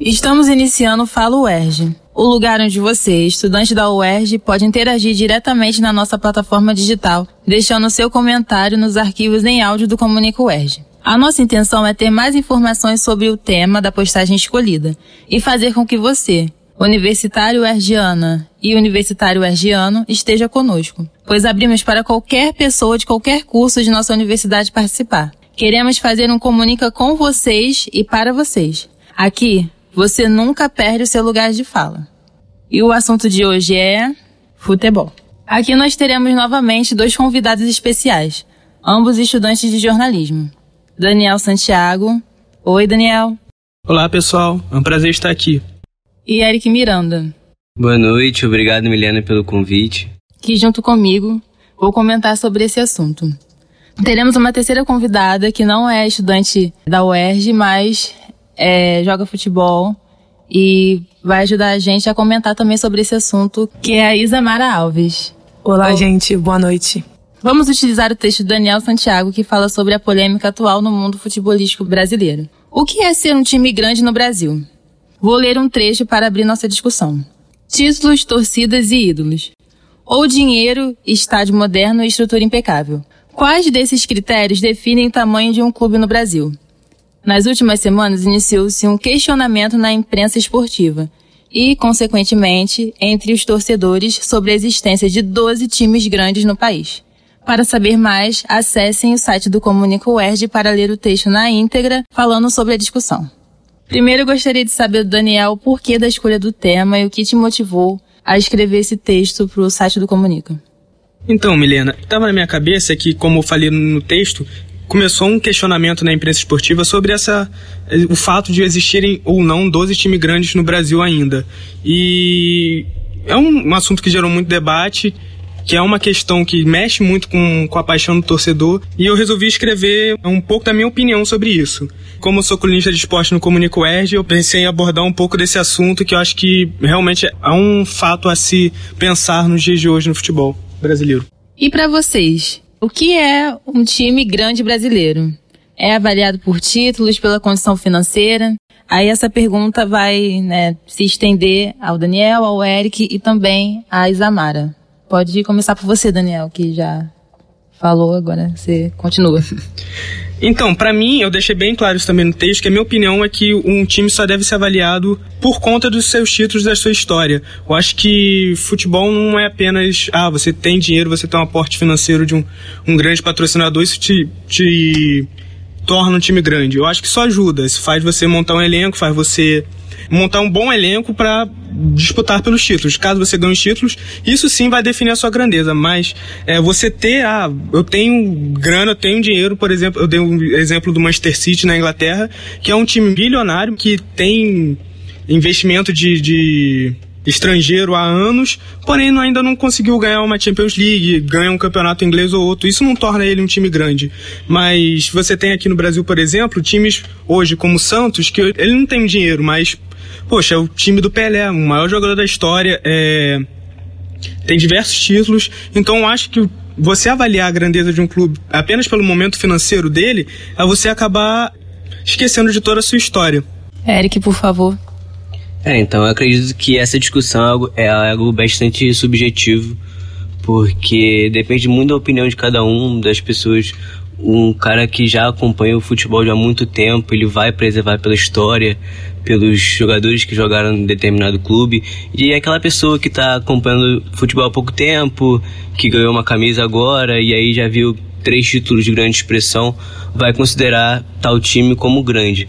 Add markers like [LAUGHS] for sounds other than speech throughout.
Estamos iniciando o Falo UERJ, o lugar onde você, estudante da UERJ, pode interagir diretamente na nossa plataforma digital, deixando seu comentário nos arquivos em áudio do Comunica UERJ. A nossa intenção é ter mais informações sobre o tema da postagem escolhida e fazer com que você, universitário ergiana e universitário ergiano, esteja conosco, pois abrimos para qualquer pessoa de qualquer curso de nossa universidade participar. Queremos fazer um comunica com vocês e para vocês. Aqui, você nunca perde o seu lugar de fala. E o assunto de hoje é futebol. Aqui nós teremos novamente dois convidados especiais, ambos estudantes de jornalismo. Daniel Santiago. Oi, Daniel. Olá, pessoal. É um prazer estar aqui. E Eric Miranda. Boa noite, obrigado, Milena, pelo convite. Que junto comigo vou comentar sobre esse assunto. Teremos uma terceira convidada que não é estudante da UERJ, mas é, joga futebol e vai ajudar a gente a comentar também sobre esse assunto, que é a Isamara Alves. Olá, gente, boa noite. Vamos utilizar o texto do Daniel Santiago que fala sobre a polêmica atual no mundo futebolístico brasileiro. O que é ser um time grande no Brasil? Vou ler um trecho para abrir nossa discussão. Títulos, torcidas e ídolos. Ou dinheiro, estádio moderno e estrutura impecável. Quais desses critérios definem o tamanho de um clube no Brasil? Nas últimas semanas iniciou-se um questionamento na imprensa esportiva e, consequentemente, entre os torcedores sobre a existência de 12 times grandes no país. Para saber mais, acessem o site do Comunica UERJ para ler o texto na íntegra, falando sobre a discussão. Primeiro, gostaria de saber Daniel o porquê da escolha do tema e o que te motivou a escrever esse texto para o site do Comunica. Então, Milena, estava na minha cabeça que, como eu falei no texto, começou um questionamento na imprensa esportiva sobre essa o fato de existirem ou não 12 times grandes no Brasil ainda. E é um, um assunto que gerou muito debate que é uma questão que mexe muito com, com a paixão do torcedor, e eu resolvi escrever um pouco da minha opinião sobre isso. Como eu sou colunista de esporte no Comunico Erge, eu pensei em abordar um pouco desse assunto que eu acho que realmente é um fato a se pensar nos dias de hoje no futebol brasileiro. E para vocês, o que é um time grande brasileiro? É avaliado por títulos, pela condição financeira? Aí essa pergunta vai né, se estender ao Daniel, ao Eric e também à Isamara. Pode começar por você, Daniel, que já falou, agora você continua. [LAUGHS] Então, para mim, eu deixei bem claro isso também no texto, que a minha opinião é que um time só deve ser avaliado por conta dos seus títulos, da sua história. Eu acho que futebol não é apenas, ah, você tem dinheiro, você tem um aporte financeiro de um, um grande patrocinador, isso te, te torna um time grande. Eu acho que isso ajuda, isso faz você montar um elenco, faz você montar um bom elenco para disputar pelos títulos. Caso você ganhe os títulos, isso sim vai definir a sua grandeza. Mas é, você ter, ah, eu tenho grana, eu tenho dinheiro, por exemplo, eu dei um exemplo do Manchester City na Inglaterra, que é um time bilionário que tem investimento de, de estrangeiro há anos, porém ainda não conseguiu ganhar uma Champions League, ganhar um campeonato inglês ou outro. Isso não torna ele um time grande. Mas você tem aqui no Brasil, por exemplo, times hoje como o Santos, que ele não tem dinheiro, mas poxa, é o time do Pelé, o maior jogador da história, é, tem diversos títulos, então eu acho que você avaliar a grandeza de um clube apenas pelo momento financeiro dele, é você acabar esquecendo de toda a sua história. Eric, por favor. É, então eu acredito que essa discussão é algo bastante subjetivo, porque depende muito da opinião de cada um, das pessoas. Um cara que já acompanha o futebol há muito tempo, ele vai preservar pela história, pelos jogadores que jogaram em determinado clube e é aquela pessoa que está acompanhando futebol há pouco tempo, que ganhou uma camisa agora e aí já viu três títulos de grande expressão, vai considerar tal time como grande.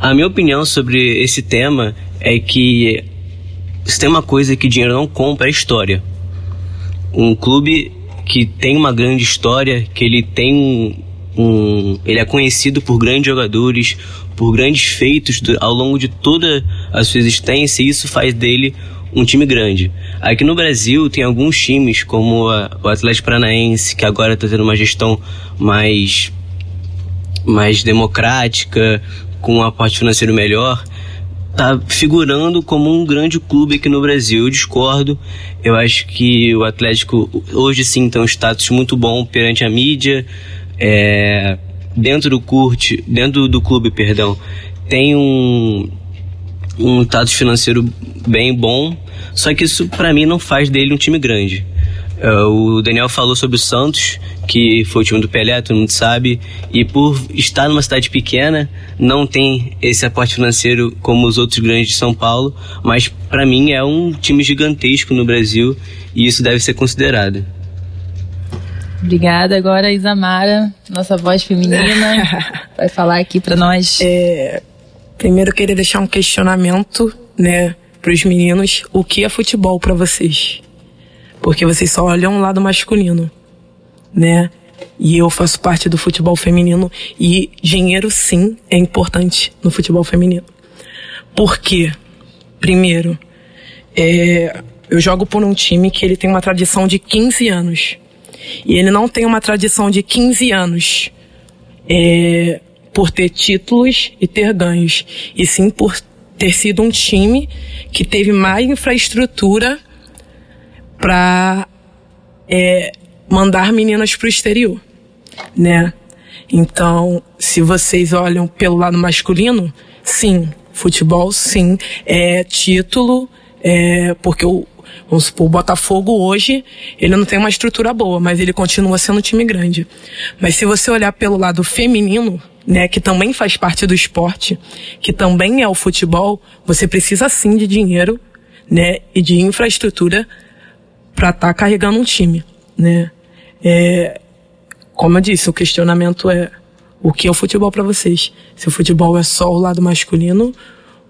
A minha opinião sobre esse tema é que se tem uma coisa que dinheiro não compra é história. Um clube que tem uma grande história, que ele tem um, ele é conhecido por grandes jogadores, por grandes feitos ao longo de toda a sua existência e isso faz dele um time grande. Aqui no Brasil tem alguns times, como a, o Atlético Paranaense, que agora está tendo uma gestão mais, mais democrática, com um aporte financeiro melhor, tá figurando como um grande clube aqui no Brasil. Eu discordo. Eu acho que o Atlético hoje sim tem um status muito bom perante a mídia. É, dentro do curte, dentro do clube, perdão, tem um um status financeiro bem bom, só que isso para mim não faz dele um time grande. Uh, o Daniel falou sobre o Santos, que foi o time do Pelé, todo mundo sabe, e por estar numa cidade pequena, não tem esse aporte financeiro como os outros grandes de São Paulo, mas para mim é um time gigantesco no Brasil e isso deve ser considerado. Obrigada. Agora a Isamara, nossa voz feminina, [LAUGHS] vai falar aqui para nós. É, primeiro eu queria deixar um questionamento, né, para os meninos: o que é futebol para vocês? Porque vocês só olham o lado masculino, né? E eu faço parte do futebol feminino e dinheiro sim é importante no futebol feminino. Por quê? Primeiro, é, eu jogo por um time que ele tem uma tradição de 15 anos. E ele não tem uma tradição de 15 anos é, por ter títulos e ter ganhos, e sim por ter sido um time que teve mais infraestrutura para é, mandar meninas para o exterior, né? Então, se vocês olham pelo lado masculino, sim, futebol, sim, é título, é, porque o, Vamos supor, o Botafogo hoje, ele não tem uma estrutura boa, mas ele continua sendo um time grande. Mas se você olhar pelo lado feminino, né, que também faz parte do esporte, que também é o futebol, você precisa sim de dinheiro, né, e de infraestrutura para estar tá carregando um time, né? É, como eu disse, o questionamento é o que é o futebol para vocês? Se o futebol é só o lado masculino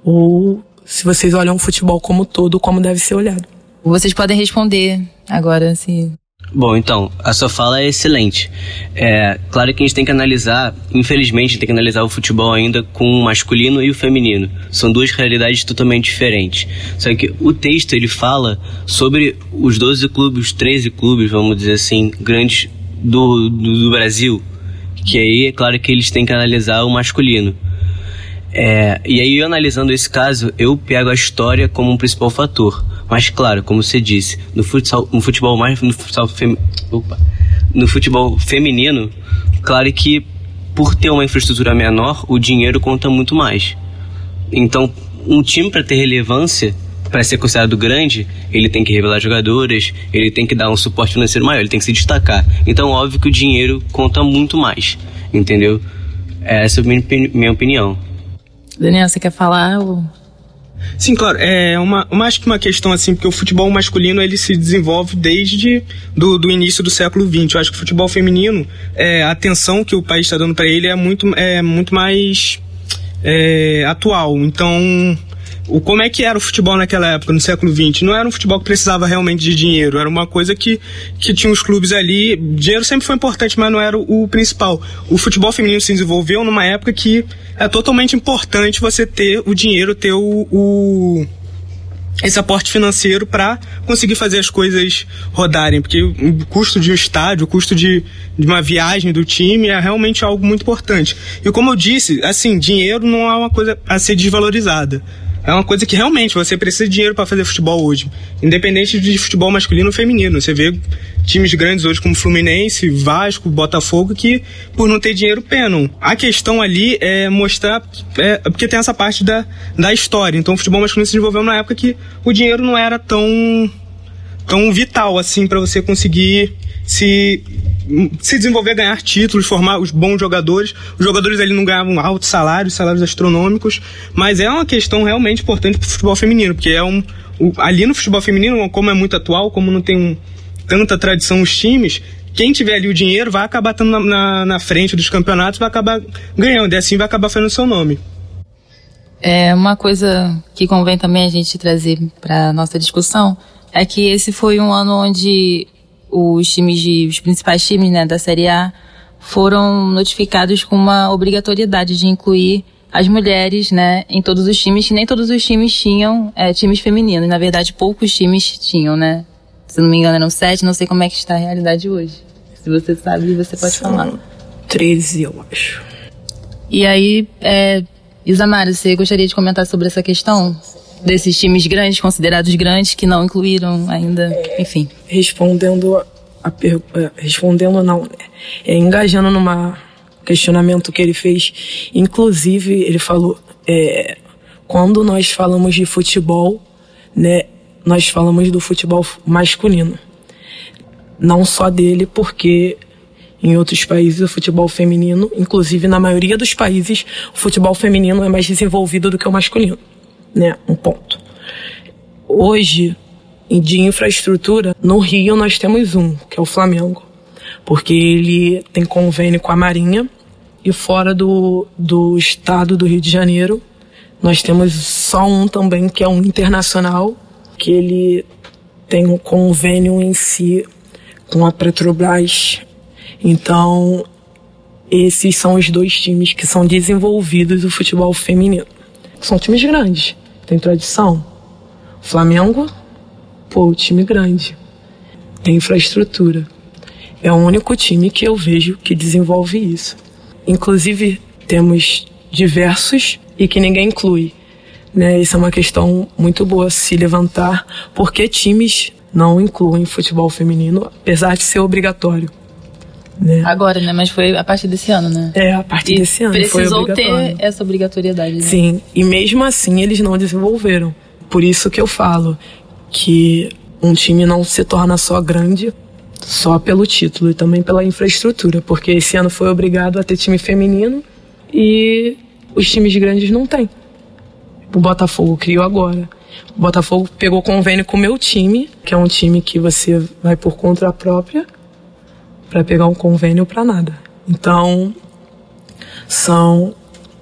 ou se vocês olham o futebol como todo, como deve ser olhado. Vocês podem responder agora, se. Bom, então, a sua fala é excelente. É claro que a gente tem que analisar, infelizmente, tem que analisar o futebol ainda com o masculino e o feminino. São duas realidades totalmente diferentes. Só que o texto ele fala sobre os 12 clubes, os 13 clubes, vamos dizer assim, grandes do, do, do Brasil. Que aí é claro que eles têm que analisar o masculino. É, e aí, analisando esse caso, eu pego a história como um principal fator. Mas claro, como você disse, no futsal, no futebol mais no futsal fem, opa, no futebol feminino, claro que por ter uma infraestrutura menor, o dinheiro conta muito mais. Então, um time para ter relevância, para ser considerado grande, ele tem que revelar jogadores, ele tem que dar um suporte financeiro maior, ele tem que se destacar. Então, óbvio que o dinheiro conta muito mais, entendeu? Essa é a minha opinião. Daniel, você quer falar? Ou... Sim, claro. É uma, uma, acho que uma questão assim, porque o futebol masculino ele se desenvolve desde do, do início do século XX. Eu acho que o futebol feminino, é, a atenção que o país está dando para ele é muito, é muito mais é, atual. Então, o, como é que era o futebol naquela época, no século XX? Não era um futebol que precisava realmente de dinheiro, era uma coisa que, que tinha os clubes ali. Dinheiro sempre foi importante, mas não era o, o principal. O futebol feminino se desenvolveu numa época que é totalmente importante você ter o dinheiro, ter o, o esse aporte financeiro para conseguir fazer as coisas rodarem, porque o custo de um estádio, o custo de, de uma viagem do time é realmente algo muito importante. E como eu disse, assim, dinheiro não é uma coisa a ser desvalorizada é uma coisa que realmente você precisa de dinheiro para fazer futebol hoje. Independente de futebol masculino ou feminino. Você vê times grandes hoje como Fluminense, Vasco, Botafogo, que por não ter dinheiro penam. A questão ali é mostrar. É, porque tem essa parte da, da história. Então o futebol masculino se desenvolveu na época que o dinheiro não era tão, tão vital assim para você conseguir se se desenvolver, ganhar títulos, formar os bons jogadores. Os jogadores ali não ganhavam altos salários, salários astronômicos, mas é uma questão realmente importante para o futebol feminino, porque é um o, ali no futebol feminino, como é muito atual, como não tem um, tanta tradição os times, quem tiver ali o dinheiro vai acabar estando na, na, na, frente dos campeonatos, vai acabar ganhando, e assim vai acabar fazendo seu nome. É uma coisa que convém também a gente trazer para nossa discussão é que esse foi um ano onde os times de, os principais times, né, da Série A foram notificados com uma obrigatoriedade de incluir as mulheres, né, em todos os times, que nem todos os times tinham é, times femininos. Na verdade, poucos times tinham, né? Se não me engano, eram sete, não sei como é que está a realidade hoje. Se você sabe, você pode São falar. Treze, eu acho. E aí, é, Isamara, você gostaria de comentar sobre essa questão? Desses times grandes, considerados grandes, que não incluíram ainda, enfim. Respondendo a é, respondendo não, é, engajando numa questionamento que ele fez, inclusive ele falou, é, quando nós falamos de futebol, né, nós falamos do futebol masculino. Não só dele, porque em outros países o futebol feminino, inclusive na maioria dos países, o futebol feminino é mais desenvolvido do que o masculino, né? Um ponto. Hoje, de infraestrutura, no Rio nós temos um, que é o Flamengo, porque ele tem convênio com a Marinha e fora do, do estado do Rio de Janeiro nós temos só um também, que é um internacional, que ele tem um convênio em si com a Petrobras. Então, esses são os dois times que são desenvolvidos do futebol feminino. São times grandes, tem tradição. Flamengo, pô, time grande, tem infraestrutura. É o único time que eu vejo que desenvolve isso. Inclusive, temos diversos e que ninguém inclui. Né? Isso é uma questão muito boa se levantar, porque times não incluem futebol feminino, apesar de ser obrigatório. Né? Agora, né? Mas foi a partir desse ano, né? É, a partir e desse ano. Precisou ter essa obrigatoriedade. Né? Sim, e mesmo assim eles não desenvolveram. Por isso que eu falo que um time não se torna só grande só pelo título e também pela infraestrutura, porque esse ano foi obrigado a ter time feminino e os times grandes não têm. O Botafogo criou agora. O Botafogo pegou convênio com o meu time, que é um time que você vai por conta própria para pegar um convênio para nada. Então, são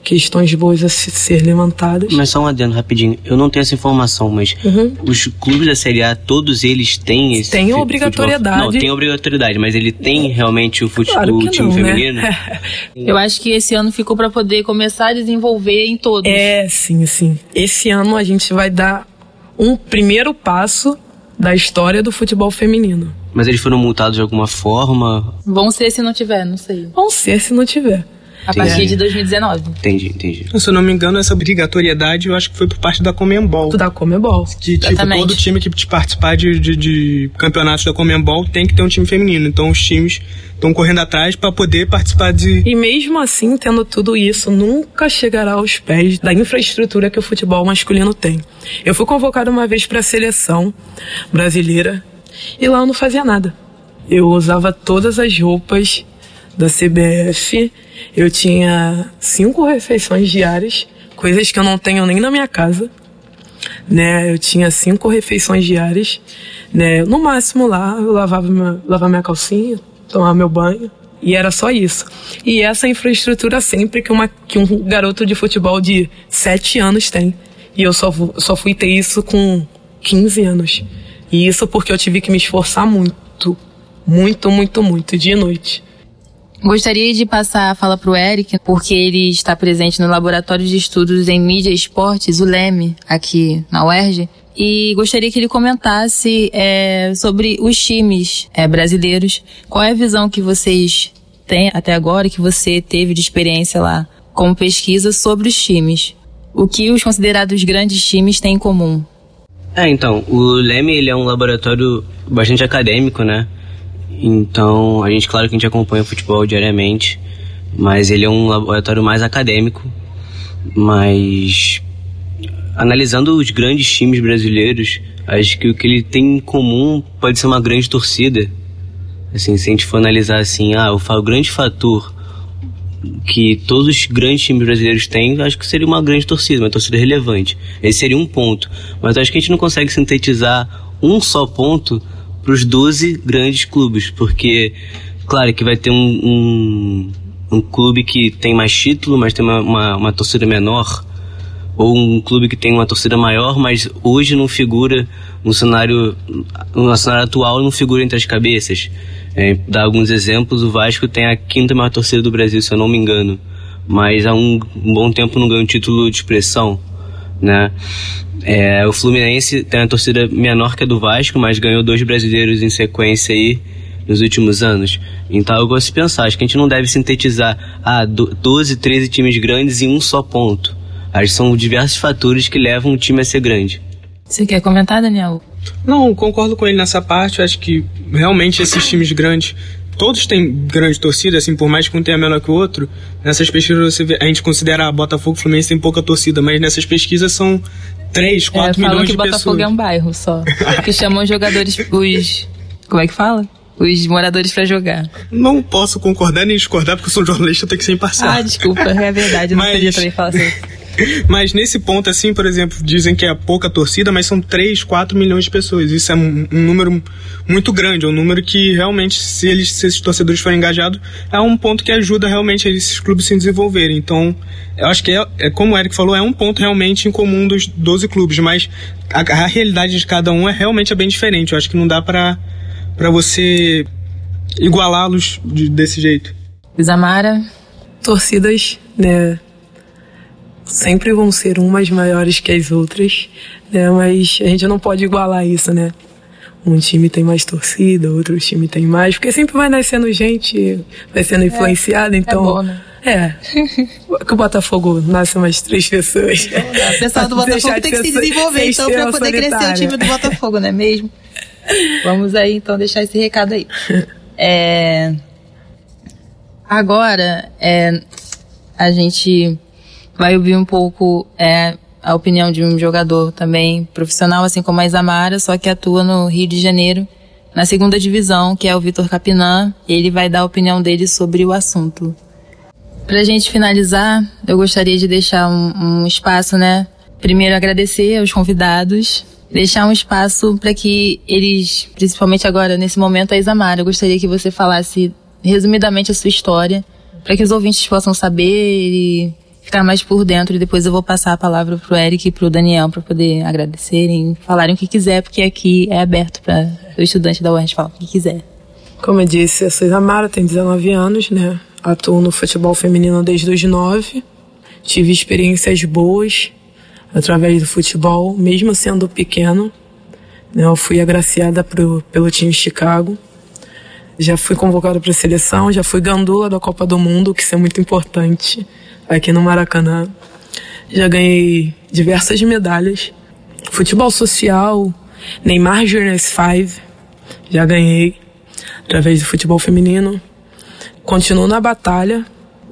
questões boas a ser levantadas. Mas só um adendo rapidinho. Eu não tenho essa informação, mas uhum. os clubes da Série A, todos eles têm esse. Tem obrigatoriedade. Futebol. Não, tem obrigatoriedade, mas ele tem realmente o futebol claro time não, feminino? Né? [LAUGHS] Eu acho que esse ano ficou para poder começar a desenvolver em todos. É, sim, sim. Esse ano a gente vai dar um primeiro passo da história do futebol feminino. Mas eles foram multados de alguma forma? Vão ser se não tiver, não sei. Vão ser se não tiver. A partir de 2019. Entendi, entendi. Se eu não me engano, essa obrigatoriedade eu acho que foi por parte da Comembol. Da Comembol. Que, tipo, Exatamente. todo time que participar de, de, de campeonatos da Comembol tem que ter um time feminino. Então os times estão correndo atrás para poder participar de. E mesmo assim, tendo tudo isso, nunca chegará aos pés da infraestrutura que o futebol masculino tem. Eu fui convocado uma vez para a seleção brasileira e lá eu não fazia nada. Eu usava todas as roupas da CBF. Eu tinha cinco refeições diárias, coisas que eu não tenho nem na minha casa. Né, eu tinha cinco refeições diárias, né, no máximo lá eu lavava minha, lavava minha calcinha, tomava meu banho, e era só isso. E essa infraestrutura sempre que, uma, que um garoto de futebol de sete anos tem. E eu só, só fui ter isso com 15 anos. E isso porque eu tive que me esforçar muito. Muito, muito, muito, dia e noite. Gostaria de passar a fala para o Eric, porque ele está presente no Laboratório de Estudos em Mídia e Esportes, o LEME, aqui na UERJ, e gostaria que ele comentasse é, sobre os times é, brasileiros. Qual é a visão que vocês têm até agora, que você teve de experiência lá, como pesquisa sobre os times? O que os considerados grandes times têm em comum? É, então, o LEME ele é um laboratório bastante acadêmico, né? Então, a gente, claro que a gente acompanha o futebol diariamente, mas ele é um laboratório mais acadêmico. Mas, analisando os grandes times brasileiros, acho que o que ele tem em comum pode ser uma grande torcida. Assim, se a gente for analisar assim, ah, o grande fator que todos os grandes times brasileiros têm, acho que seria uma grande torcida, uma torcida relevante. Esse seria um ponto. Mas acho que a gente não consegue sintetizar um só ponto para os 12 grandes clubes, porque, claro, que vai ter um, um, um, clube que tem mais título, mas tem uma, uma, uma, torcida menor, ou um clube que tem uma torcida maior, mas hoje não figura no cenário, no cenário atual, não figura entre as cabeças. É, dar alguns exemplos, o Vasco tem a quinta maior torcida do Brasil, se eu não me engano, mas há um, um bom tempo não ganha um título de expressão, né? É, o Fluminense tem uma torcida menor que a do Vasco, mas ganhou dois brasileiros em sequência aí nos últimos anos. Então eu gosto de pensar, acho que a gente não deve sintetizar ah, 12, 13 times grandes em um só ponto. Acho que são diversos fatores que levam um time a ser grande. Você quer comentar, Daniel? Não, concordo com ele nessa parte. Acho que realmente esses times grandes todos têm grande torcida, assim, por mais que um tenha menor que o outro, nessas pesquisas vê, a gente considera a Botafogo e Fluminense tem pouca torcida, mas nessas pesquisas são 3, 4 é, milhões que de Botafogo pessoas. é um bairro só. que chamam os jogadores, os. Como é que fala? Os moradores pra jogar. Não posso concordar nem discordar, porque eu sou jornalista, eu tenho que ser imparcial. Ah, desculpa, é verdade, eu não Mas- podia também falar assim. Mas nesse ponto, assim, por exemplo, dizem que é pouca torcida, mas são 3, 4 milhões de pessoas. Isso é um, um número muito grande, é um número que realmente, se, eles, se esses torcedores forem engajados, é um ponto que ajuda realmente esses clubes se desenvolverem. Então, eu acho que é, é como o Eric falou, é um ponto realmente em comum dos 12 clubes, mas a, a realidade de cada um é realmente é bem diferente. Eu acho que não dá pra, pra você igualá-los de- desse jeito. Isamara, torcidas, né, sempre vão ser umas maiores que as outras, né, mas a gente não pode igualar isso, né. Um time tem mais torcida, outro time tem mais, porque sempre vai nascendo gente, vai sendo influenciada, então... bom, né? É. [LAUGHS] Que o Botafogo nasce umas três pessoas. O pessoal do Botafogo tem que se desenvolver, então, estrela poder crescer o solitária. time do Botafogo, não é mesmo? [LAUGHS] Vamos aí, então, deixar esse recado aí. É... Agora, é... a gente vai ouvir um pouco é, a opinião de um jogador também profissional, assim como a Isamara, só que atua no Rio de Janeiro, na segunda divisão, que é o Vitor Capinã. Ele vai dar a opinião dele sobre o assunto. Pra gente finalizar, eu gostaria de deixar um, um espaço, né? Primeiro agradecer aos convidados, deixar um espaço para que eles, principalmente agora nesse momento, a Isamara, eu gostaria que você falasse resumidamente a sua história, para que os ouvintes possam saber e ficar mais por dentro. E depois eu vou passar a palavra pro Eric e pro Daniel para poder agradecerem, falarem o que quiser, porque aqui é aberto para o estudante da UERJ falar o que quiser. Como eu disse, eu sou Isamara, tenho 19 anos, né? Atuo no futebol feminino desde os 9. Tive experiências boas através do futebol, mesmo sendo pequeno. né? Eu fui agraciada pro, pelo time Chicago. Já fui convocada para a seleção, já fui gandula da Copa do Mundo, que isso é muito importante aqui no Maracanã. Já ganhei diversas medalhas. Futebol social, Neymar Juniors 5, já ganhei através do futebol feminino. Continuo na batalha,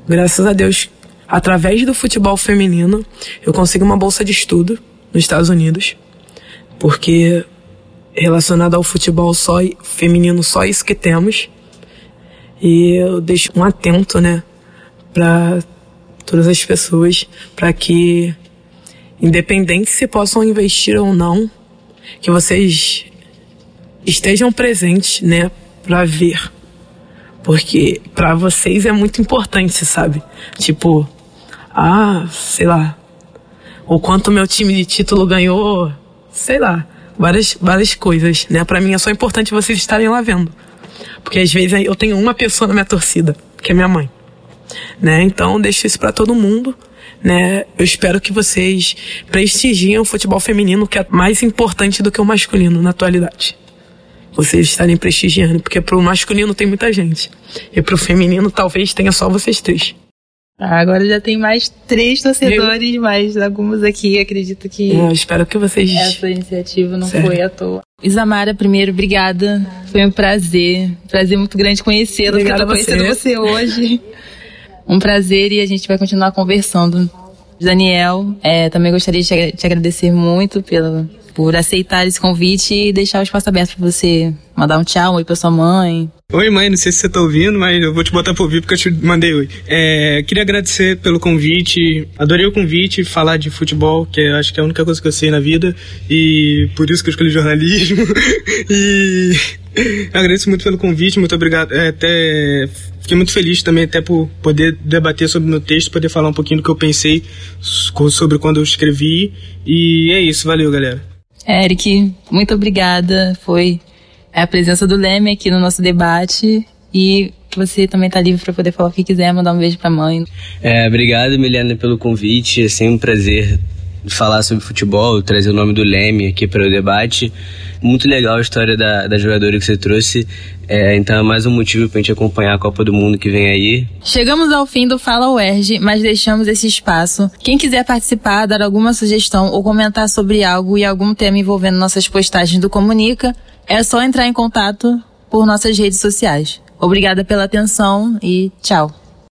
graças a Deus, através do futebol feminino, eu consigo uma bolsa de estudo nos Estados Unidos, porque relacionado ao futebol só feminino, só isso que temos. E eu deixo um atento, né, para todas as pessoas, para que, independente se possam investir ou não, que vocês estejam presentes, né, para ver. Porque para vocês é muito importante, sabe? Tipo, ah, sei lá, o quanto meu time de título ganhou, sei lá, várias, várias coisas, né? Para mim é só importante vocês estarem lá vendo. Porque às vezes eu tenho uma pessoa na minha torcida, que é minha mãe. Né? Então deixo isso para todo mundo, né? Eu espero que vocês prestigiem o futebol feminino, que é mais importante do que o masculino na atualidade. Vocês estarem prestigiando, porque pro masculino tem muita gente. E pro feminino talvez tenha só vocês três. Ah, agora já tem mais três torcedores, mas alguns aqui acredito que Eu espero que vocês. essa iniciativa não Certo. foi à toa. Isamara, primeiro, obrigada. Foi um prazer. Prazer muito grande conhecê-la, porque eu tô conhecendo você. você hoje. [LAUGHS] Um prazer e a gente vai continuar conversando. Daniel, é, também gostaria de te agra- te agradecer muito pelo, por aceitar esse convite e deixar o espaço aberto para você mandar um tchau, um oi pra sua mãe. Oi, mãe, não sei se você tá ouvindo, mas eu vou te botar por ouvir porque eu te mandei oi. É, queria agradecer pelo convite, adorei o convite, falar de futebol, que eu acho que é a única coisa que eu sei na vida, e por isso que eu escolhi jornalismo. [LAUGHS] e [LAUGHS] eu agradeço muito pelo convite, muito obrigado. É, até fiquei muito feliz também até por poder debater sobre o meu texto, poder falar um pouquinho do que eu pensei so- sobre quando eu escrevi. E é isso, valeu, galera. Eric, muito obrigada. Foi a presença do Leme aqui no nosso debate e você também tá livre para poder falar o que quiser, mandar um beijo pra mãe. É, obrigado, Milena, pelo convite. É sempre um prazer falar sobre futebol, trazer o nome do Leme aqui para o debate. Muito legal a história da, da jogadora que você trouxe. É, então é mais um motivo pra gente acompanhar a Copa do Mundo que vem aí. Chegamos ao fim do Fala UERJ, mas deixamos esse espaço. Quem quiser participar, dar alguma sugestão ou comentar sobre algo e algum tema envolvendo nossas postagens do Comunica, é só entrar em contato por nossas redes sociais. Obrigada pela atenção e tchau.